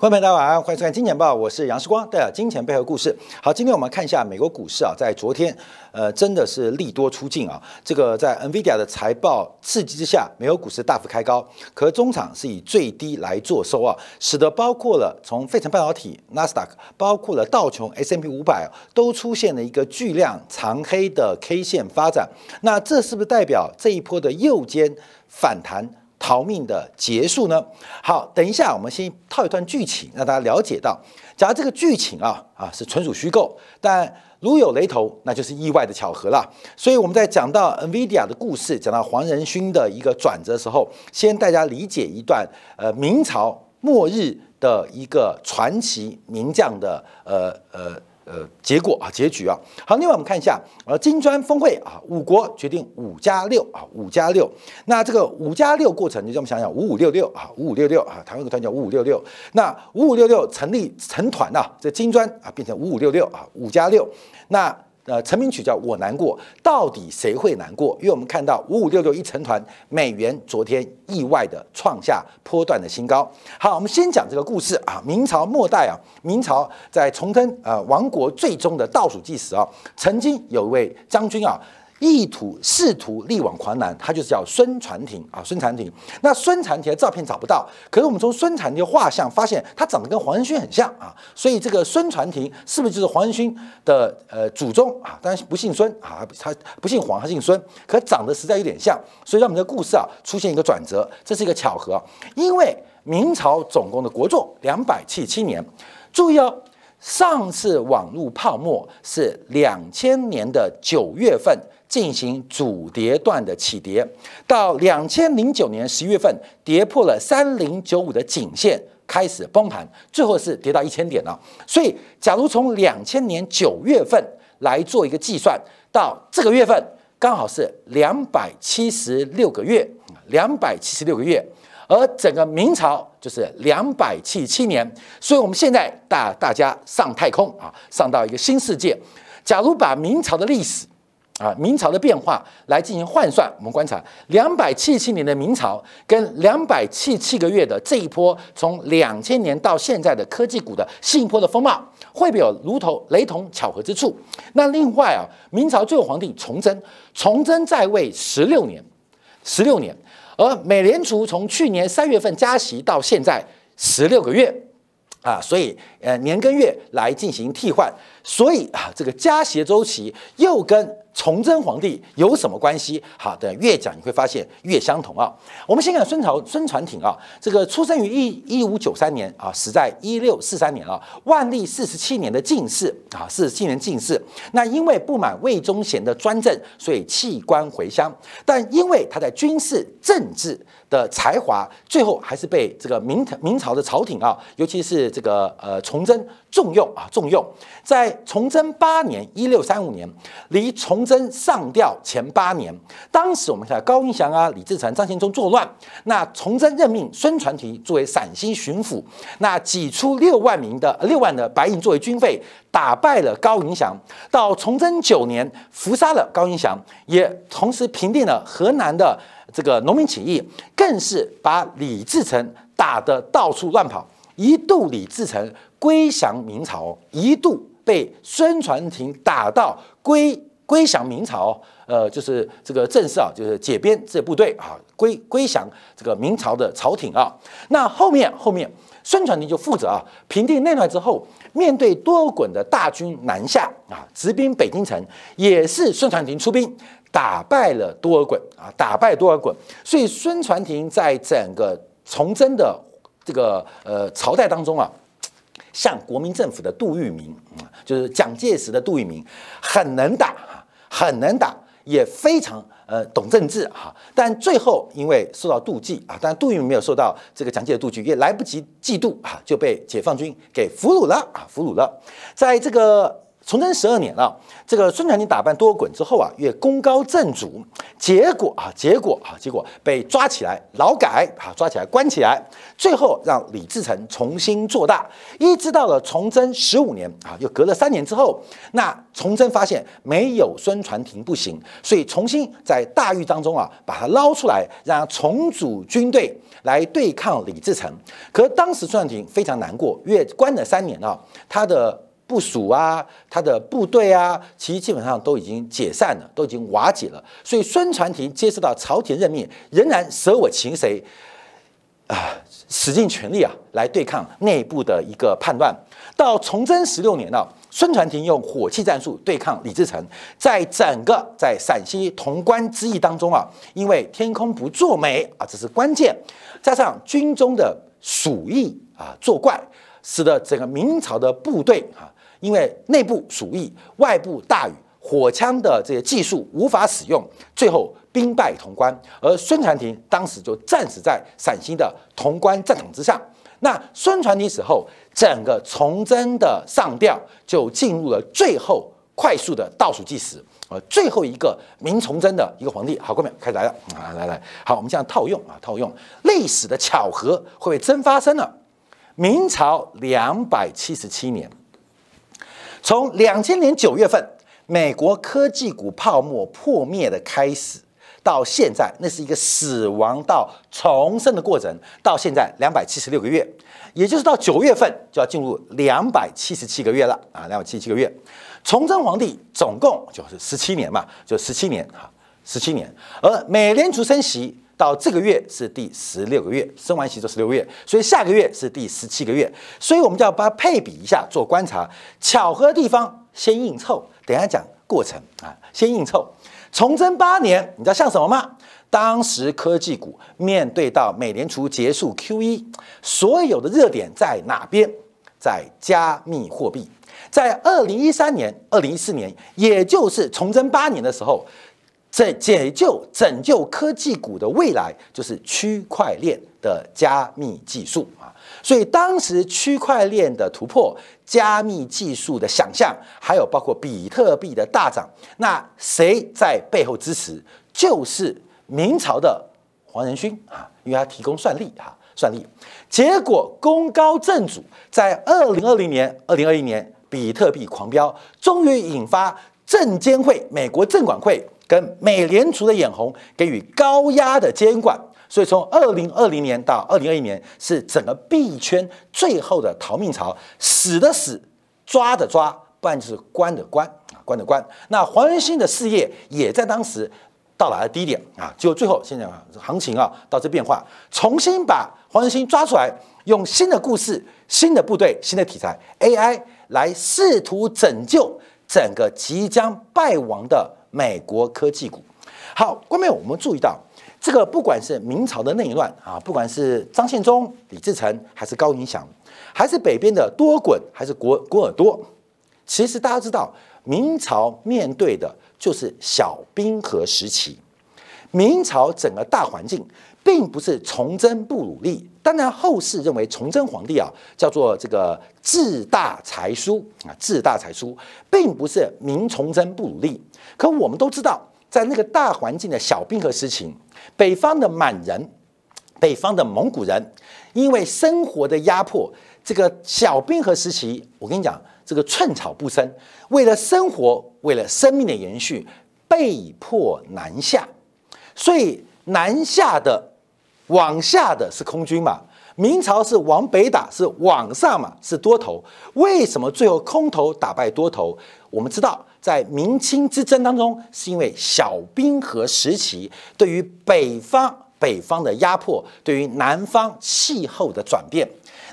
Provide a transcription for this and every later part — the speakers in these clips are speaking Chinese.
观众朋友大家晚上欢迎收看《金钱报》，我是杨世光，带来金钱背后故事。好，今天我们看一下美国股市啊，在昨天，呃，真的是利多出尽啊。这个在 NVIDIA 的财报刺激之下，美国股市大幅开高，可中场是以最低来做收啊，使得包括了从费城半导体、纳斯达克，包括了道琼 S&P 五百，都出现了一个巨量长黑的 K 线发展。那这是不是代表这一波的右肩反弹？逃命的结束呢？好，等一下，我们先套一段剧情，让大家了解到，假如这个剧情啊啊是纯属虚构，但如有雷同，那就是意外的巧合了。所以我们在讲到 NVIDIA 的故事，讲到黄仁勋的一个转折时候，先大家理解一段呃明朝末日的一个传奇名将的呃呃。呃，结果啊，结局啊，好，另外我们看一下，呃，金砖峰会啊，五国决定五加六啊，五加六，那这个五加六过程，你这么想想，五五六六啊，五五六六啊，台湾个团叫五五六六，那五五六六成立成团呐，这金砖啊变成五五六六啊，五加六，那。呃，成名曲叫我难过，到底谁会难过？因为我们看到五五六六一成团，美元昨天意外的创下波段的新高。好，我们先讲这个故事啊。明朝末代啊，明朝在重登呃亡国最终的倒数计时啊，曾经有一位将军啊。意图试图力挽狂澜，他就是叫孙传庭啊，孙传庭。那孙传庭的照片找不到，可是我们从孙传庭的画像发现，他长得跟黄仁勋很像啊，所以这个孙传庭是不是就是黄仁勋的呃祖宗啊？当然不姓孙啊，他不姓黄，他姓孙，可长得实在有点像，所以让我们的故事啊出现一个转折，这是一个巧合。因为明朝总共的国祚两百七十七年，注意哦，上次网络泡沫是两千年的九月份。进行主跌段的起跌，到两千零九年十一月份跌破了三零九五的颈线，开始崩盘，最后是跌到一千点了。所以，假如从两千年九月份来做一个计算，到这个月份刚好是两百七十六个月，两百七十六个月，而整个明朝就是两百七十七年。所以，我们现在大大家上太空啊，上到一个新世界。假如把明朝的历史，啊，明朝的变化来进行换算，我们观察两百七十七年的明朝跟两百七十七个月的这一波，从两千年到现在的科技股的新一波的风貌，会不会有如同雷同巧合之处？那另外啊，明朝最后皇帝崇祯，崇祯在位十六年，十六年，而美联储从去年三月份加息到现在十六个月。啊，所以呃年跟月来进行替换，所以啊这个加息周期又跟崇祯皇帝有什么关系？好的，越讲你会发现越相同啊。我们先看孙朝孙传庭啊，这个出生于一一五九三年啊，死在一六四三年啊，万历四十七年的进士啊，四十七年进士。那因为不满魏忠贤的专政，所以弃官回乡，但因为他在军事政治。的才华，最后还是被这个明明朝的朝廷啊，尤其是这个呃崇祯重用啊重用。在崇祯八年（一六三五年），离崇祯上吊前八年，当时我们看高云祥啊、李自成、张献忠作乱，那崇祯任命孙传庭作为陕西巡抚，那挤出六万名的六万的白银作为军费，打败了高云祥。到崇祯九年，伏杀了高云祥，也同时平定了河南的。这个农民起义更是把李自成打得到处乱跑，一度李自成归降明朝，一度被孙传庭打到归归降明朝，呃，就是这个正式啊，就是解编这部队啊，归归降这个明朝的朝廷啊。那后面后面孙传庭就负责啊平定内乱之后，面对多尔衮的大军南下啊，直逼北京城，也是孙传庭出兵。打败了多尔衮啊，打败多尔衮，所以孙传庭在整个崇祯的这个呃朝代当中啊，像国民政府的杜聿明啊，就是蒋介石的杜聿明，很能打很能打，也非常呃懂政治哈。但最后因为受到妒忌啊，但杜聿明没有受到这个蒋介石的妒忌，也来不及嫉妒啊，就被解放军给俘虏了啊，俘虏了，在这个。崇祯十二年啊，这个孙传庭打败多尔衮之后啊，越功高震主，结果啊，结果啊，结果被抓起来劳改啊，抓起来关起来，最后让李自成重新做大，一直到了崇祯十五年啊，又隔了三年之后，那崇祯发现没有孙传庭不行，所以重新在大狱当中啊，把他捞出来，让他重组军队来对抗李自成。可当时孙传庭非常难过，越关了三年啊，他的。部署啊，他的部队啊，其实基本上都已经解散了，都已经瓦解了。所以孙传庭接受到朝廷任命，仍然舍我其谁啊，使尽全力啊，来对抗内部的一个叛乱。到崇祯十六年呢，孙传庭用火器战术对抗李自成，在整个在陕西潼关之役当中啊，因为天空不作美啊，这是关键，加上军中的鼠疫啊作怪，使得整个明朝的部队啊。因为内部鼠疫，外部大雨，火枪的这些技术无法使用，最后兵败潼关。而孙传庭当时就战死在陕西的潼关战场之上。那孙传庭死后，整个崇祯的上吊就进入了最后快速的倒数计时，呃，最后一个明崇祯的一个皇帝。好，各位开始来了啊，来来，好，我们这样套用啊，套用历史的巧合会不会真发生了？明朝两百七十七年。从两千年九月份美国科技股泡沫破灭的开始，到现在，那是一个死亡到重生的过程。到现在两百七十六个月，也就是到九月份就要进入两百七十七个月了啊！两百七十七个月，崇祯皇帝总共就是十七年嘛，就十七年哈，十七年。而美联储升息到这个月是第十六个月，升完息就十六个月，所以下个月是第十七个月。所以我们就要把它配比一下做观察，巧合的地方。先硬凑，等下讲过程啊。先硬凑，崇祯八年，你知道像什么吗？当时科技股面对到美联储结束 QE，所有的热点在哪边？在加密货币。在二零一三年、二零一四年，也就是崇祯八年的时候，这解救、拯救科技股的未来，就是区块链的加密技术啊。所以当时区块链的突破。加密技术的想象，还有包括比特币的大涨，那谁在背后支持？就是明朝的黄仁勋啊，因为他提供算力啊，算力。结果功高震主，在二零二零年、二零二一年，比特币狂飙，终于引发证监会、美国证管会跟美联储的眼红，给予高压的监管。所以从二零二零年到二零二一年，是整个币圈最后的逃命潮，死的死，抓的抓，不然就是关的关啊，关的关。那黄仁勋的事业也在当时到达了低点啊，就最后现在啊，行情啊到这变化，重新把黄仁勋抓出来，用新的故事、新的部队、新的题材 AI 来试图拯救整个即将败亡的美国科技股。好，关面我们注意到。这个不管是明朝的内乱啊，不管是张献忠、李自成，还是高迎祥，还是北边的多滚，还是国国尔多，其实大家知道，明朝面对的就是小冰河时期。明朝整个大环境并不是崇祯不努力，当然后世认为崇祯皇帝啊叫做这个志大才疏啊，志大才疏，并不是明崇祯不努力。可我们都知道，在那个大环境的小冰河时期。北方的满人，北方的蒙古人，因为生活的压迫，这个小冰河时期，我跟你讲，这个寸草不生，为了生活，为了生命的延续，被迫南下。所以南下的，往下的是空军嘛？明朝是往北打，是往上嘛？是多头。为什么最后空头打败多头？我们知道。在明清之争当中，是因为小冰河时期对于北方北方的压迫，对于南方气候的转变。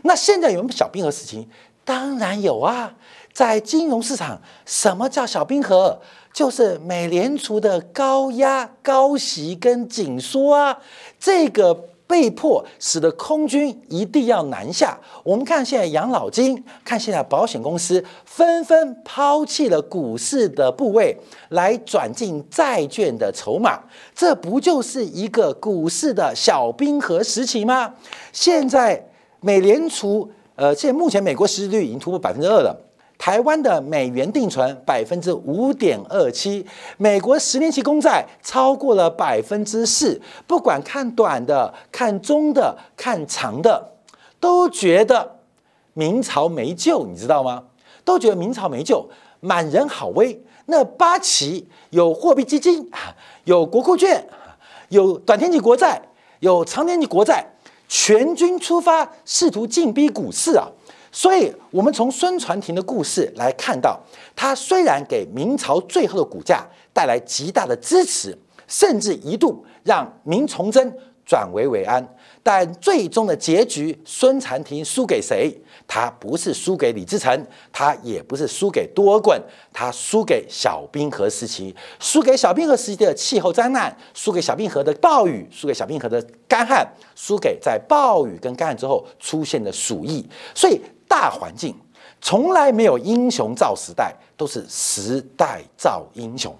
那现在有没有小冰河时期？当然有啊！在金融市场，什么叫小冰河？就是美联储的高压、高息跟紧缩啊，这个。被迫使得空军一定要南下。我们看现在养老金，看现在保险公司纷纷抛弃了股市的部位，来转进债券的筹码。这不就是一个股市的小冰河时期吗？现在美联储，呃，现在目前美国失业率已经突破百分之二了。台湾的美元定存百分之五点二七，美国十年期公债超过了百分之四。不管看短的、看中的、看长的，都觉得明朝没救，你知道吗？都觉得明朝没救，满人好威。那八旗有货币基金，有国库券，有短天期国债，有长天期国债，全军出发，试图进逼股市啊！所以，我们从孙传庭的故事来看到，他虽然给明朝最后的股价带来极大的支持，甚至一度让明崇祯转危为安，但最终的结局，孙传庭输给谁？他不是输给李自成，他也不是输给多尔衮，他输给小冰河时期，输给小冰河时期的气候灾难，输给小冰河的暴雨，输给小冰河的干旱，输给在暴雨跟干旱之后出现的鼠疫。所以大环境从来没有英雄造时代，都是时代造英雄。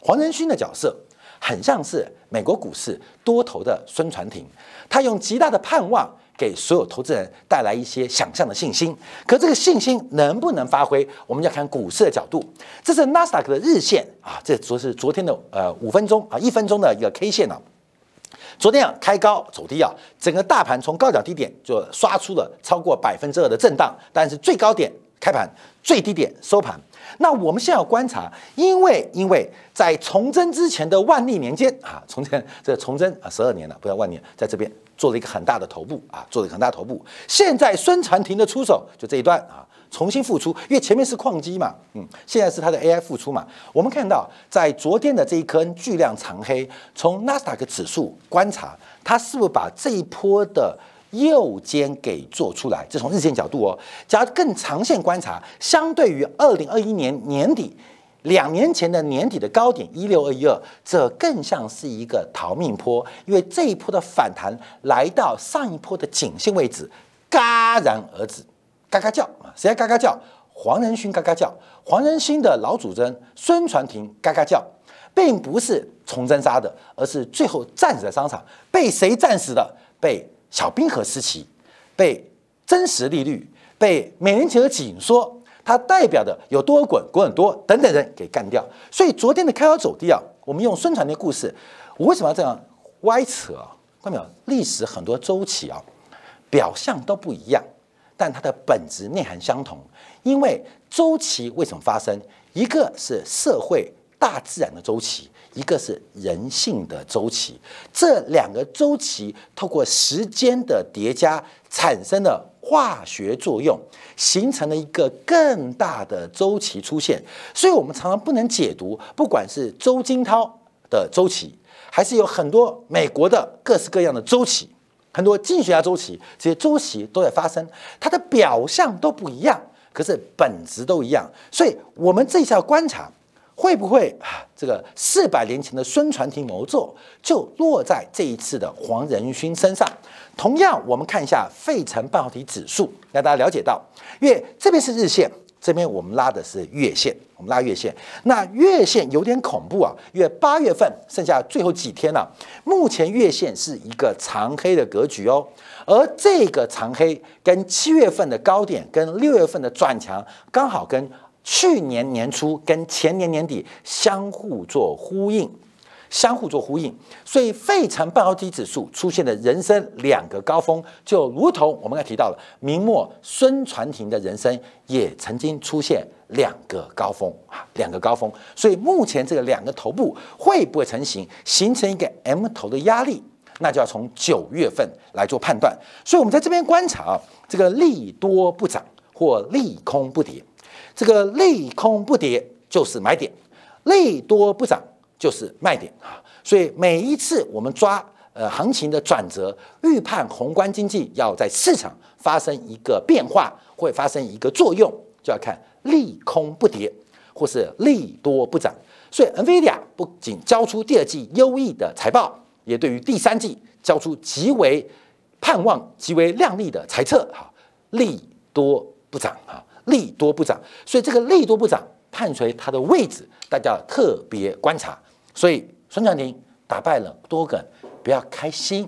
黄仁勋的角色很像是美国股市多头的孙传庭，他用极大的盼望。给所有投资人带来一些想象的信心，可这个信心能不能发挥，我们要看股市的角度。这是纳斯达克的日线啊，这昨是昨天的呃五分钟啊一分钟的一个 K 线呢。昨天啊开高走低啊，整个大盘从高点低点就刷出了超过百分之二的震荡，但是最高点开盘，最低点收盘。那我们现在要观察，因为因为在崇祯之前的万历年间啊，崇祯这崇祯啊十二年了，不要万年，在这边。做了一个很大的头部啊，做了一个很大头部。现在孙传庭的出手就这一段啊，重新复出，因为前面是矿机嘛，嗯，现在是它的 AI 复出嘛。我们看到在昨天的这一颗巨量长黑，从纳斯达克指数观察，它是不是把这一波的右肩给做出来？这从日线角度哦，假如更长线观察，相对于二零二一年年底。两年前的年底的高点一六二一二，这更像是一个逃命坡，因为这一波的反弹来到上一波的颈线位置，戛然而止，嘎嘎叫啊！谁在嘎嘎叫？黄仁勋嘎嘎叫，黄仁勋的老祖宗孙传庭嘎嘎叫，并不是崇祯杀的，而是最后战死在商场，被谁战死的？被小冰河时期，被真实利率，被美联储的紧缩。它代表的有多滚滚很多等等人给干掉，所以昨天的开高走低啊，我们用孙传的故事，我为什么要这样歪扯啊？看到没有？历史很多周期啊，表象都不一样，但它的本质内涵相同。因为周期为什么发生？一个是社会大自然的周期，一个是人性的周期。这两个周期透过时间的叠加产生了。化学作用形成了一个更大的周期出现，所以我们常常不能解读，不管是周金涛的周期，还是有很多美国的各式各样的周期，很多经济学家周期，这些周期都在发生，它的表象都不一样，可是本质都一样，所以我们这次要观察。会不会？这个四百年前的孙传庭谋作就落在这一次的黄仁勋身上？同样，我们看一下费城半导体指数，让大家了解到，因为这边是日线，这边我们拉的是月线，我们拉月线。那月线有点恐怖啊，因为八月份剩下最后几天了，目前月线是一个长黑的格局哦，而这个长黑跟七月份的高点跟六月份的转强刚好跟。去年年初跟前年年底相互做呼应，相互做呼应，所以费城半导体指数出现的人生两个高峰，就如同我们刚才提到了，明末孙传庭的人生也曾经出现两个高峰啊，两个高峰。所以目前这个两个头部会不会成型，形成一个 M 头的压力，那就要从九月份来做判断。所以我们在这边观察啊，这个利多不涨或利空不跌。这个利空不跌就是买点，利多不涨就是卖点啊！所以每一次我们抓呃行情的转折，预判宏观经济要在市场发生一个变化，会发生一个作用，就要看利空不跌或是利多不涨。所以 NVIDIA 不仅交出第二季优异的财报，也对于第三季交出极为盼望、极为亮丽的财测哈，利多不涨啊！利多不涨，所以这个利多不涨，伴随它的位置，大家要特别观察。所以孙传庭打败了多梗，不要开心，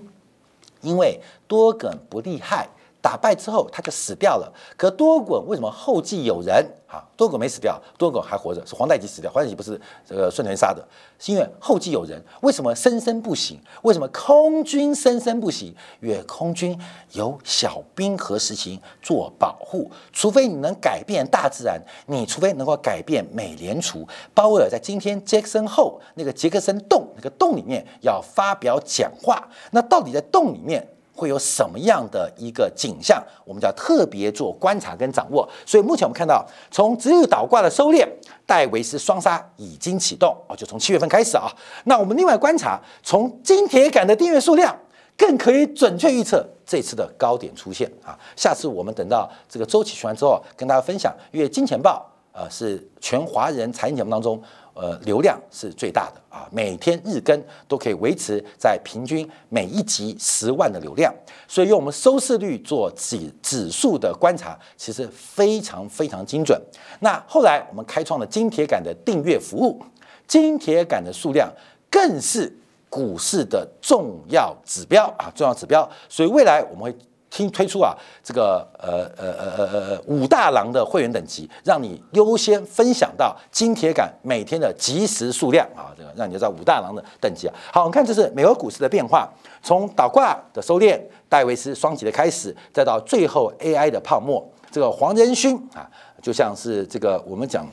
因为多梗不厉害，打败之后他就死掉了。可多滚为什么后继有人啊？多滚没死掉，多滚还活着，是皇太极死掉，皇太极不是这个孙权杀的，是因为后继有人。为什么生生不息？为什么空军生生不息？因为空军有小兵和实行做保护，除非你能改变大自然，你除非能够改变美联储。鲍威尔在今天杰克森后那个杰克森洞那个洞里面要发表讲话，那到底在洞里面？会有什么样的一个景象？我们就要特别做观察跟掌握。所以目前我们看到，从直日倒挂的收敛，戴维斯双杀已经启动哦，就从七月份开始啊。那我们另外观察，从金铁杆的订阅数量，更可以准确预测这次的高点出现啊。下次我们等到这个周期循环之后，跟大家分享，因为金钱豹呃是全华人财经节目当中。呃，流量是最大的啊，每天日更都可以维持在平均每一集十万的流量，所以用我们收视率做指指数的观察，其实非常非常精准。那后来我们开创了金铁杆的订阅服务，金铁杆的数量更是股市的重要指标啊，重要指标。所以未来我们会。听推出啊，这个呃呃呃呃呃五大郎的会员等级，让你优先分享到金铁杆每天的即时数量啊，这个让你知道五大郎的等级啊。好，我们看这是美国股市的变化，从倒挂的收敛，戴维斯双击的开始，再到最后 AI 的泡沫，这个黄仁勋啊，就像是这个我们讲。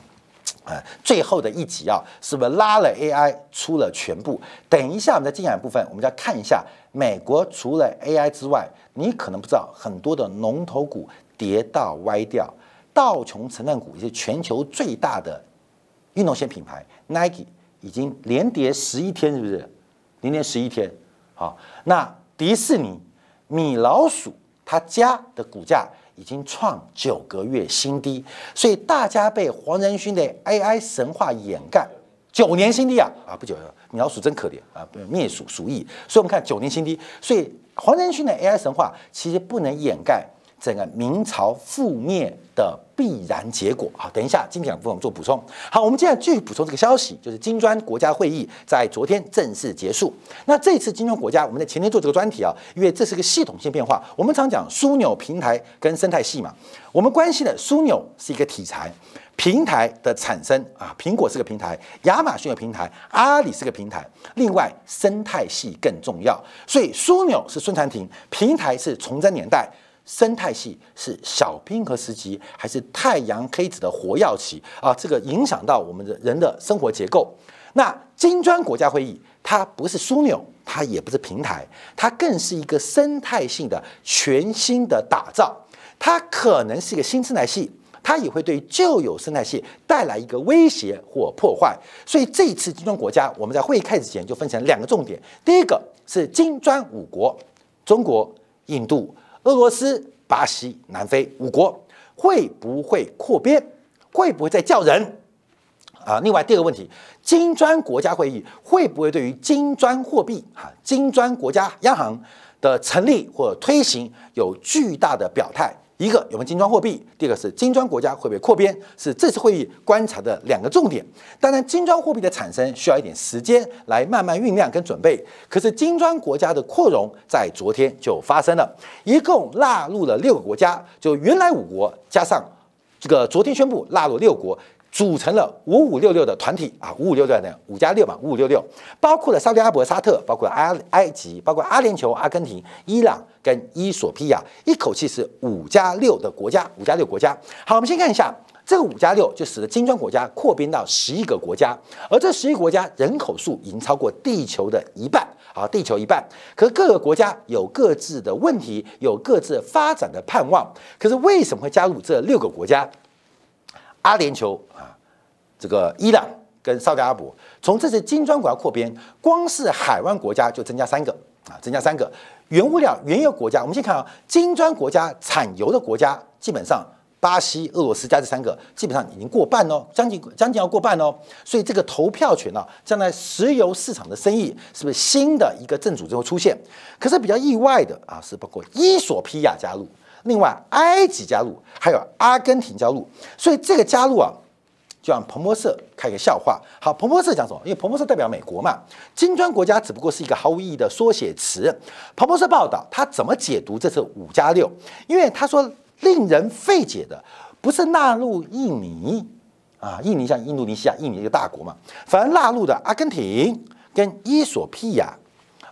呃，最后的一集啊，是不是拉了 AI 出了全部？等一下，我们在进展部分，我们就要看一下美国除了 AI 之外，你可能不知道很多的龙头股跌到歪掉。道琼成分股也是全球最大的运动鞋品牌 Nike，已经连跌十一天，是不是？连跌十一天。好，那迪士尼、米老鼠，它家的股价。已经创九个月新低，所以大家被黄仁勋的 AI 神话掩盖，九年新低啊啊！不久，米老鼠真可怜啊，灭鼠鼠疫，所以我们看九年新低，所以黄仁勋的 AI 神话其实不能掩盖。整个明朝覆灭的必然结果好，等一下，今天部分我们做补充。好，我们接下来继续补充这个消息，就是金砖国家会议在昨天正式结束。那这次金砖国家，我们在前天做这个专题啊，因为这是个系统性变化。我们常讲枢纽平台跟生态系嘛，我们关系的枢纽是一个题材，平台的产生啊，苹果是个平台，亚马逊的平台，阿里是个平台，另外生态系更重要。所以枢纽是孙传庭，平台是崇祯年代。生态系是小冰河时期还是太阳黑子的活跃期啊？这个影响到我们的人的生活结构。那金砖国家会议它不是枢纽，它也不是平台，它更是一个生态性的全新的打造。它可能是一个新生态系，它也会对旧有生态系带来一个威胁或破坏。所以这一次金砖国家，我们在会议开始前就分成两个重点：第一个是金砖五国，中国、印度。俄罗斯、巴西、南非五国会不会扩编？会不会再叫人？啊，另外第二个问题，金砖国家会议会不会对于金砖货币、哈金砖国家央行的成立或推行有巨大的表态？一个有没有金砖货币？第二个是金砖国家会不会扩编？是这次会议观察的两个重点。当然，金砖货币的产生需要一点时间来慢慢酝酿跟准备。可是，金砖国家的扩容在昨天就发生了，一共纳入了六个国家，就原来五国加上这个昨天宣布纳入六国。组成了五五六六的团体啊，五五六六的五加六嘛，五五六六包括了沙特阿拉伯、沙特，包括埃埃及，包括阿联酋、阿根廷、伊朗跟伊索比亚，一口气是五加六的国家，五加六国家。好，我们先看一下这个五加六，就使得金砖国家扩编到十一个国家，而这十一个国家人口数已经超过地球的一半啊，地球一半。可各个国家有各自的问题，有各自发展的盼望。可是为什么会加入这六个国家？阿联酋啊，这个伊朗跟沙特阿拉伯，从这次金砖国家扩编，光是海湾国家就增加三个啊，增加三个原物料原油国家。我们先看啊，金砖国家产油的国家，基本上巴西、俄罗斯加这三个，基本上已经过半哦，将近将近要过半哦。所以这个投票权呢，将来石油市场的生意是不是新的一个正主之后出现？可是比较意外的啊，是包括伊索比亚加入。另外，埃及加入，还有阿根廷加入，所以这个加入啊，就让彭博社开个笑话。好，彭博社讲什么？因为彭博社代表美国嘛，金砖国家只不过是一个毫无意义的缩写词。彭博社报道，他怎么解读这次五加六？因为他说，令人费解的不是纳入印尼啊，印尼像印度尼西亚，印尼一个大国嘛，反而纳入的阿根廷跟伊索比亚，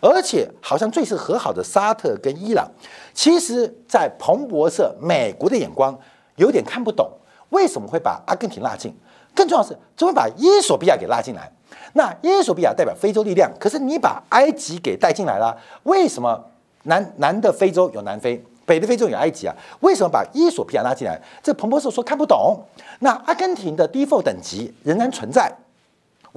而且好像最是和好的沙特跟伊朗。其实，在彭博社美国的眼光有点看不懂，为什么会把阿根廷拉进？更重要是，怎么把伊索比亚给拉进来？那伊索比亚代表非洲力量，可是你把埃及给带进来了，为什么南南的非洲有南非，北的非洲有埃及啊？为什么把伊索比亚拉进来？这彭博社说看不懂。那阿根廷的 default 等级仍然存在。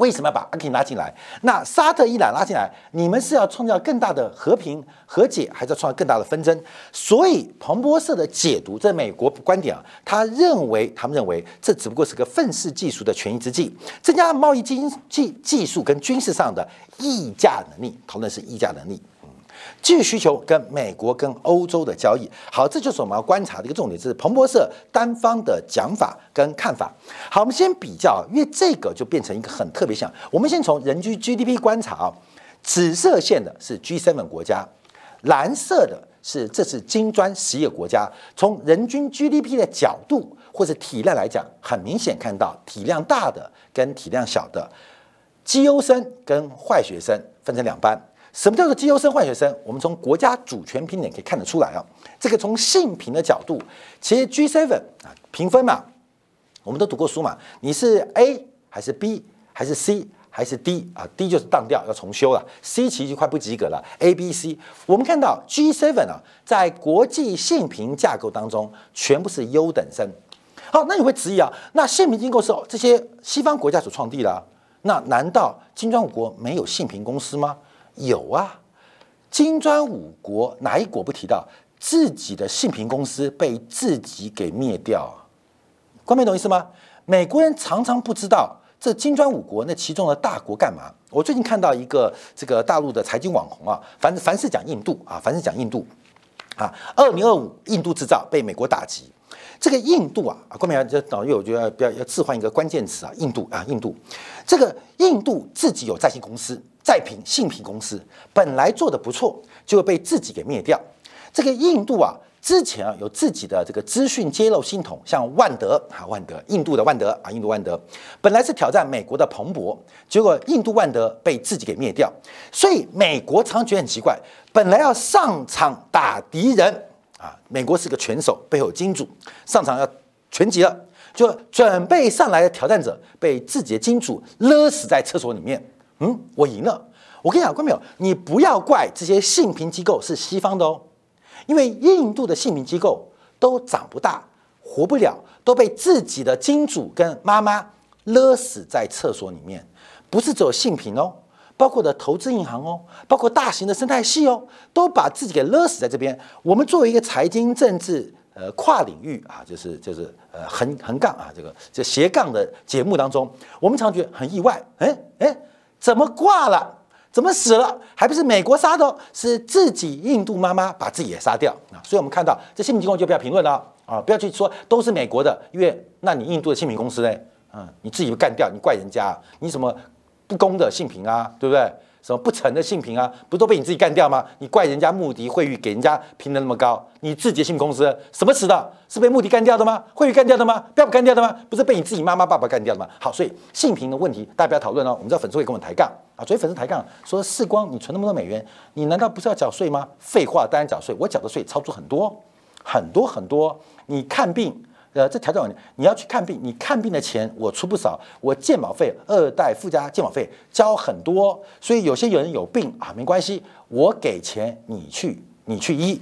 为什么要把阿根廷拉进来？那沙特、伊朗拉进来，你们是要创造更大的和平和解，还是要创造更大的纷争？所以彭博社的解读，在美国观点啊，他认为，他们认为这只不过是个愤世嫉俗的权宜之计，增加贸易经济技术跟军事上的议价能力，讨论是议价能力。继续需求跟美国跟欧洲的交易，好，这就是我们要观察的一个重点，这是彭博社单方的讲法跟看法。好，我们先比较，因为这个就变成一个很特别项。我们先从人均 GDP 观察啊，紫色线的是 G7 国家，蓝色的是这是金砖实业国家。从人均 GDP 的角度或者体量来讲，很明显看到体量大的跟体量小的，绩优生跟坏学生分成两班。什么叫做绩优生、坏学生？我们从国家主权评点可以看得出来啊。这个从性评的角度，其实 G7 啊评分嘛，我们都读过书嘛。你是 A 还是 B 还是 C 还是 D 啊？D 就是当掉要重修了，C 其实就快不及格了。A、B、C，我们看到 G7 啊，在国际性评架构当中，全部是优等生。好，那你会质疑啊？那性评机构是这些西方国家所创立的，那难道金砖五国没有性评公司吗？有啊，金砖五国哪一国不提到自己的信评公司被自己给灭掉？观众懂意思吗？美国人常常不知道这金砖五国那其中的大国干嘛。我最近看到一个这个大陆的财经网红啊，凡凡是讲印度啊，凡是讲印度啊，二零二五印度制造被美国打击。这个印度啊，啊，关明这导游我觉得不要要置换一个关键词啊，印度啊，印度，这个印度自己有在线公司。再品信品公司本来做的不错，就被自己给灭掉。这个印度啊，之前啊有自己的这个资讯揭露系统，像万德啊，万德，印度的万德啊，印度万德，本来是挑战美国的彭博，结果印度万德被自己给灭掉。所以美国常觉得很奇怪，本来要上场打敌人啊，美国是个拳手，背后有金主，上场要拳击了，就准备上来的挑战者被自己的金主勒死在厕所里面。嗯，我赢了。我跟你讲，过没有？你不要怪这些性评机构是西方的哦，因为印度的性评机构都长不大，活不了，都被自己的金主跟妈妈勒死在厕所里面。不是只有性评哦，包括的投资银行哦，包括大型的生态系哦，都把自己给勒死在这边。我们作为一个财经政治呃跨领域啊，就是就是呃横横杠啊，这个这斜杠的节目当中，我们常觉得很意外，哎哎。怎么挂了？怎么死了？还不是美国杀的？是自己印度妈妈把自己也杀掉啊！所以我们看到这新闻机构就不要评论了啊！不要去说都是美国的，因为那你印度的信评公司呢？嗯，你自己干掉，你怪人家？你什么不公的信评啊？对不对？什么不成的性评啊，不都被你自己干掉吗？你怪人家穆迪惠誉给人家评的那么高，你自己的信公司什么死的？是被穆迪干掉的吗？惠誉干掉的吗？不要干掉的吗？不是被你自己妈妈爸爸干掉的吗？好，所以性评的问题大家不要讨论哦。我们知道粉丝会跟我们抬杠啊，所以粉丝抬杠说世光你存那么多美元，你难道不是要缴税吗？废话，当然缴税，我缴的税超出很多很多很多。你看病。呃，这调整完，你要去看病，你看病的钱我出不少，我健保费二代附加健保费交很多，所以有些有人有病啊，没关系，我给钱你去，你去医。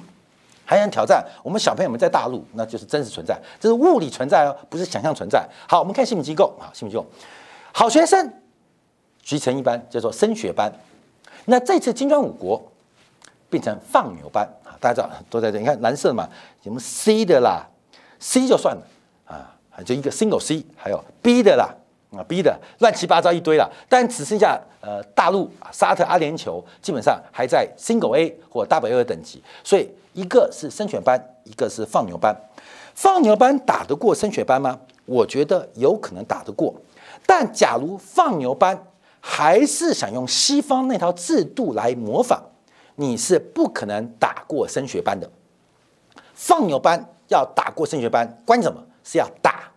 还想挑战我们小朋友们在大陆，那就是真实存在，这是物理存在哦，不是想象存在。好，我们看新闻机构啊，新闻机构，好学生集成一班叫做升学班，那这次金砖五国变成放牛班啊，大家知道都在这，你看蓝色嘛，什么 C 的啦。C 就算了啊，就一个 single C，还有 B 的啦啊，B 的乱七八糟一堆了，但只剩下呃大陆沙特阿联酋基本上还在 single A 或 double A 等级，所以一个是升学班，一个是放牛班。放牛班打得过升学班吗？我觉得有可能打得过。但假如放牛班还是想用西方那套制度来模仿，你是不可能打过升学班的。放牛班要打过升学班，关什么？是要打，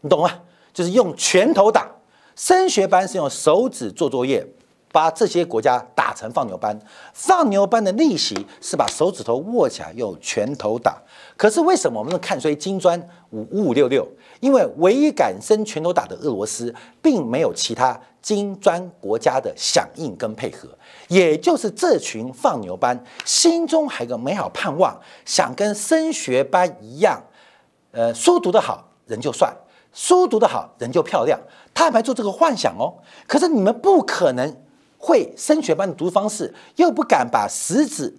你懂吗？就是用拳头打。升学班是用手指做作业。把这些国家打成放牛班，放牛班的利息是把手指头握起来用拳头打。可是为什么我们能看衰金砖五五五六六？因为唯一敢伸拳头打的俄罗斯，并没有其他金砖国家的响应跟配合。也就是这群放牛班心中还有个美好盼望，想跟升学班一样，呃，书读得好人就帅，书读得好人就漂亮，他还做这个幻想哦。可是你们不可能。会升学班的读方式，又不敢把食指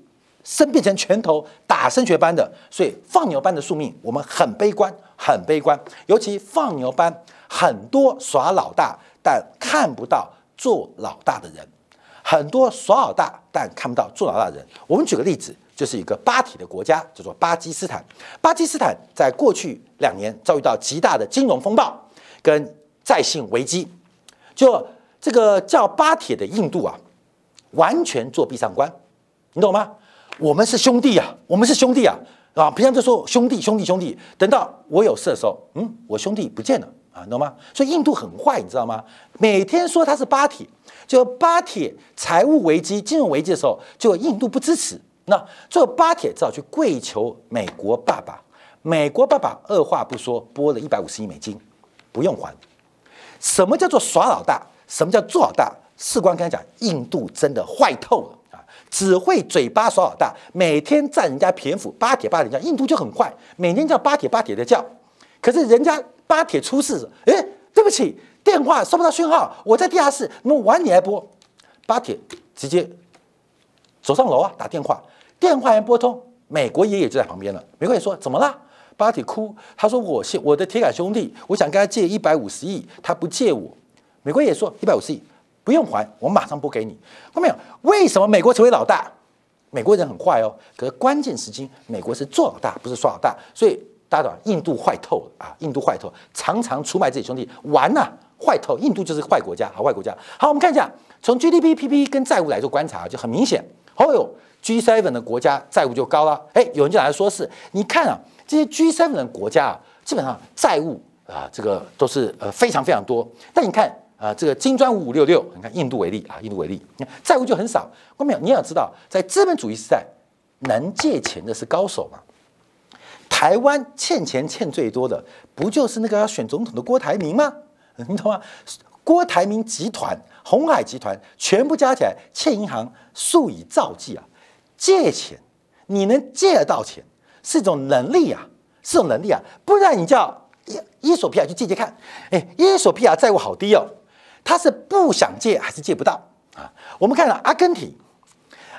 伸变成拳头打升学班的，所以放牛班的宿命我们很悲观，很悲观。尤其放牛班很多耍老大但看不到做老大的人，很多耍老大但看不到做老大的人。我们举个例子，就是一个巴体的国家叫做巴基斯坦。巴基斯坦在过去两年遭遇到极大的金融风暴跟债信危机，就。这个叫巴铁的印度啊，完全做壁上观，你懂吗？我们是兄弟啊，我们是兄弟啊，啊，平常就说兄弟兄弟兄弟，等到我有事的时候，嗯，我兄弟不见了啊，懂吗？所以印度很坏，你知道吗？每天说他是巴铁，就巴铁财务危机、金融危机的时候，就印度不支持，那最后巴铁只好去跪求美国爸爸，美国爸爸二话不说拨了一百五十亿美金，不用还。什么叫做耍老大？什么叫做老大？士官刚才讲，印度真的坏透了啊！只会嘴巴耍老大，每天占人家便宜，巴铁巴铁叫，印度就很坏，每天叫巴铁巴铁的叫。可是人家巴铁出事，哎，对不起，电话收不到讯号，我在地下室，那么晚你来拨，巴铁直接走上楼啊，打电话，电话一拨通，美国爷爷就在旁边了。美国爷说怎么了？巴铁哭，他说我是我的铁杆兄弟，我想跟他借一百五十亿，他不借我。美国也说一百五十亿不用还，我马上拨给你。后面？为什么美国成为老大？美国人很坏哦，可是关键时期美国是做老大，不是耍老大。所以大家懂，印度坏透了啊！印度坏透，常常出卖自己兄弟，完了，坏透。印度就是坏国家，好坏国家。好，我们看一下，从 GDP、PP 跟债务来做观察，就很明显。哦哟，G7 的国家债务就高了。哎，有人就来说是，你看啊，这些 G7 的国家啊，基本上债务啊，这个都是呃非常非常多。但你看。啊，这个金砖五五六六，你看印度为例啊，印度为例，你看债务就很少。后面你要知道，在资本主义时代，能借钱的是高手嘛？台湾欠钱欠最多的，不就是那个要选总统的郭台铭吗？你懂吗？郭台铭集团、红海集团全部加起来，欠银行数以兆计啊！借钱，你能借得到钱，是一种能力啊，是种能力啊，不然你叫伊伊索比亚去借借看，哎，伊索比亚债务好低哦。他是不想借还是借不到啊？我们看了阿根廷，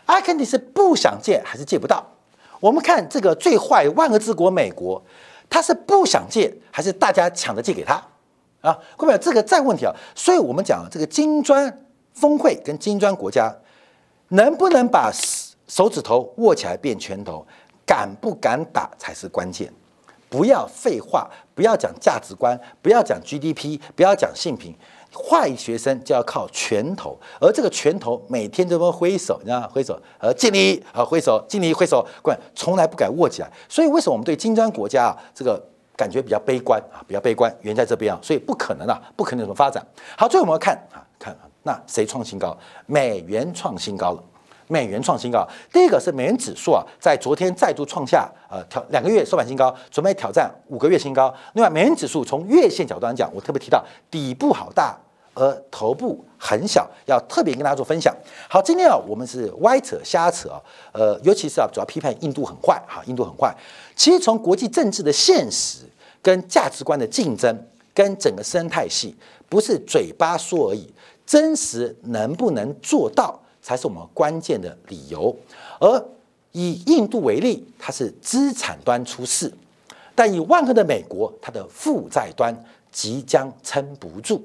阿根廷是不想借还是借不到？我们看这个最坏万恶之国美国，他是不想借还是大家抢着借给他啊？各位，这个再问题啊，所以我们讲这个金砖峰会跟金砖国家能不能把手指头握起来变拳头，敢不敢打才是关键。不要废话，不要讲价值观，不要讲 GDP，不要讲性平。坏学生就要靠拳头，而这个拳头每天都么挥手，你知道？挥手，呃，敬礼，呃，挥手，敬礼，挥手，关从来不敢握起来。所以为什么我们对金砖国家啊，这个感觉比较悲观啊，比较悲观，原因在这边啊，所以不可能啊，不可能有什么发展。好，最后我们要看啊，看那谁创新高？美元创新高了。美元创新高，第一个是美元指数啊，在昨天再度创下呃挑两个月收盘新高，准备挑战五个月新高。另外，美元指数从月线角度来讲，我特别提到底部好大，而头部很小，要特别跟大家做分享。好，今天啊，我们是歪扯瞎扯啊，呃，尤其是啊，主要批判印度很坏哈，印度很坏。其实从国际政治的现实、跟价值观的竞争、跟整个生态系，不是嘴巴说而已，真实能不能做到？才是我们关键的理由。而以印度为例，它是资产端出事，但以万恶的美国，它的负债端即将撑不住。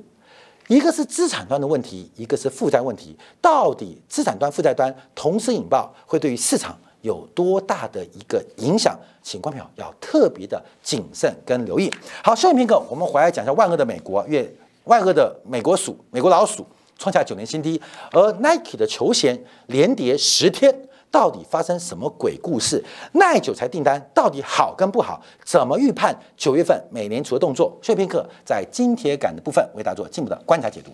一个是资产端的问题，一个是负债问题。到底资产端、负债端同时引爆，会对于市场有多大的一个影响？请观众要特别的谨慎跟留意。好，休息片刻，我们回来讲一下万恶的美国，因为万恶的美国鼠，美国老鼠创下九年新低，而 Nike 的球鞋连跌十天。到底发生什么鬼故事？耐久才订单到底好跟不好？怎么预判九月份美联储的动作？碎片课在金铁杆的部分为大家做进一步的观察解读。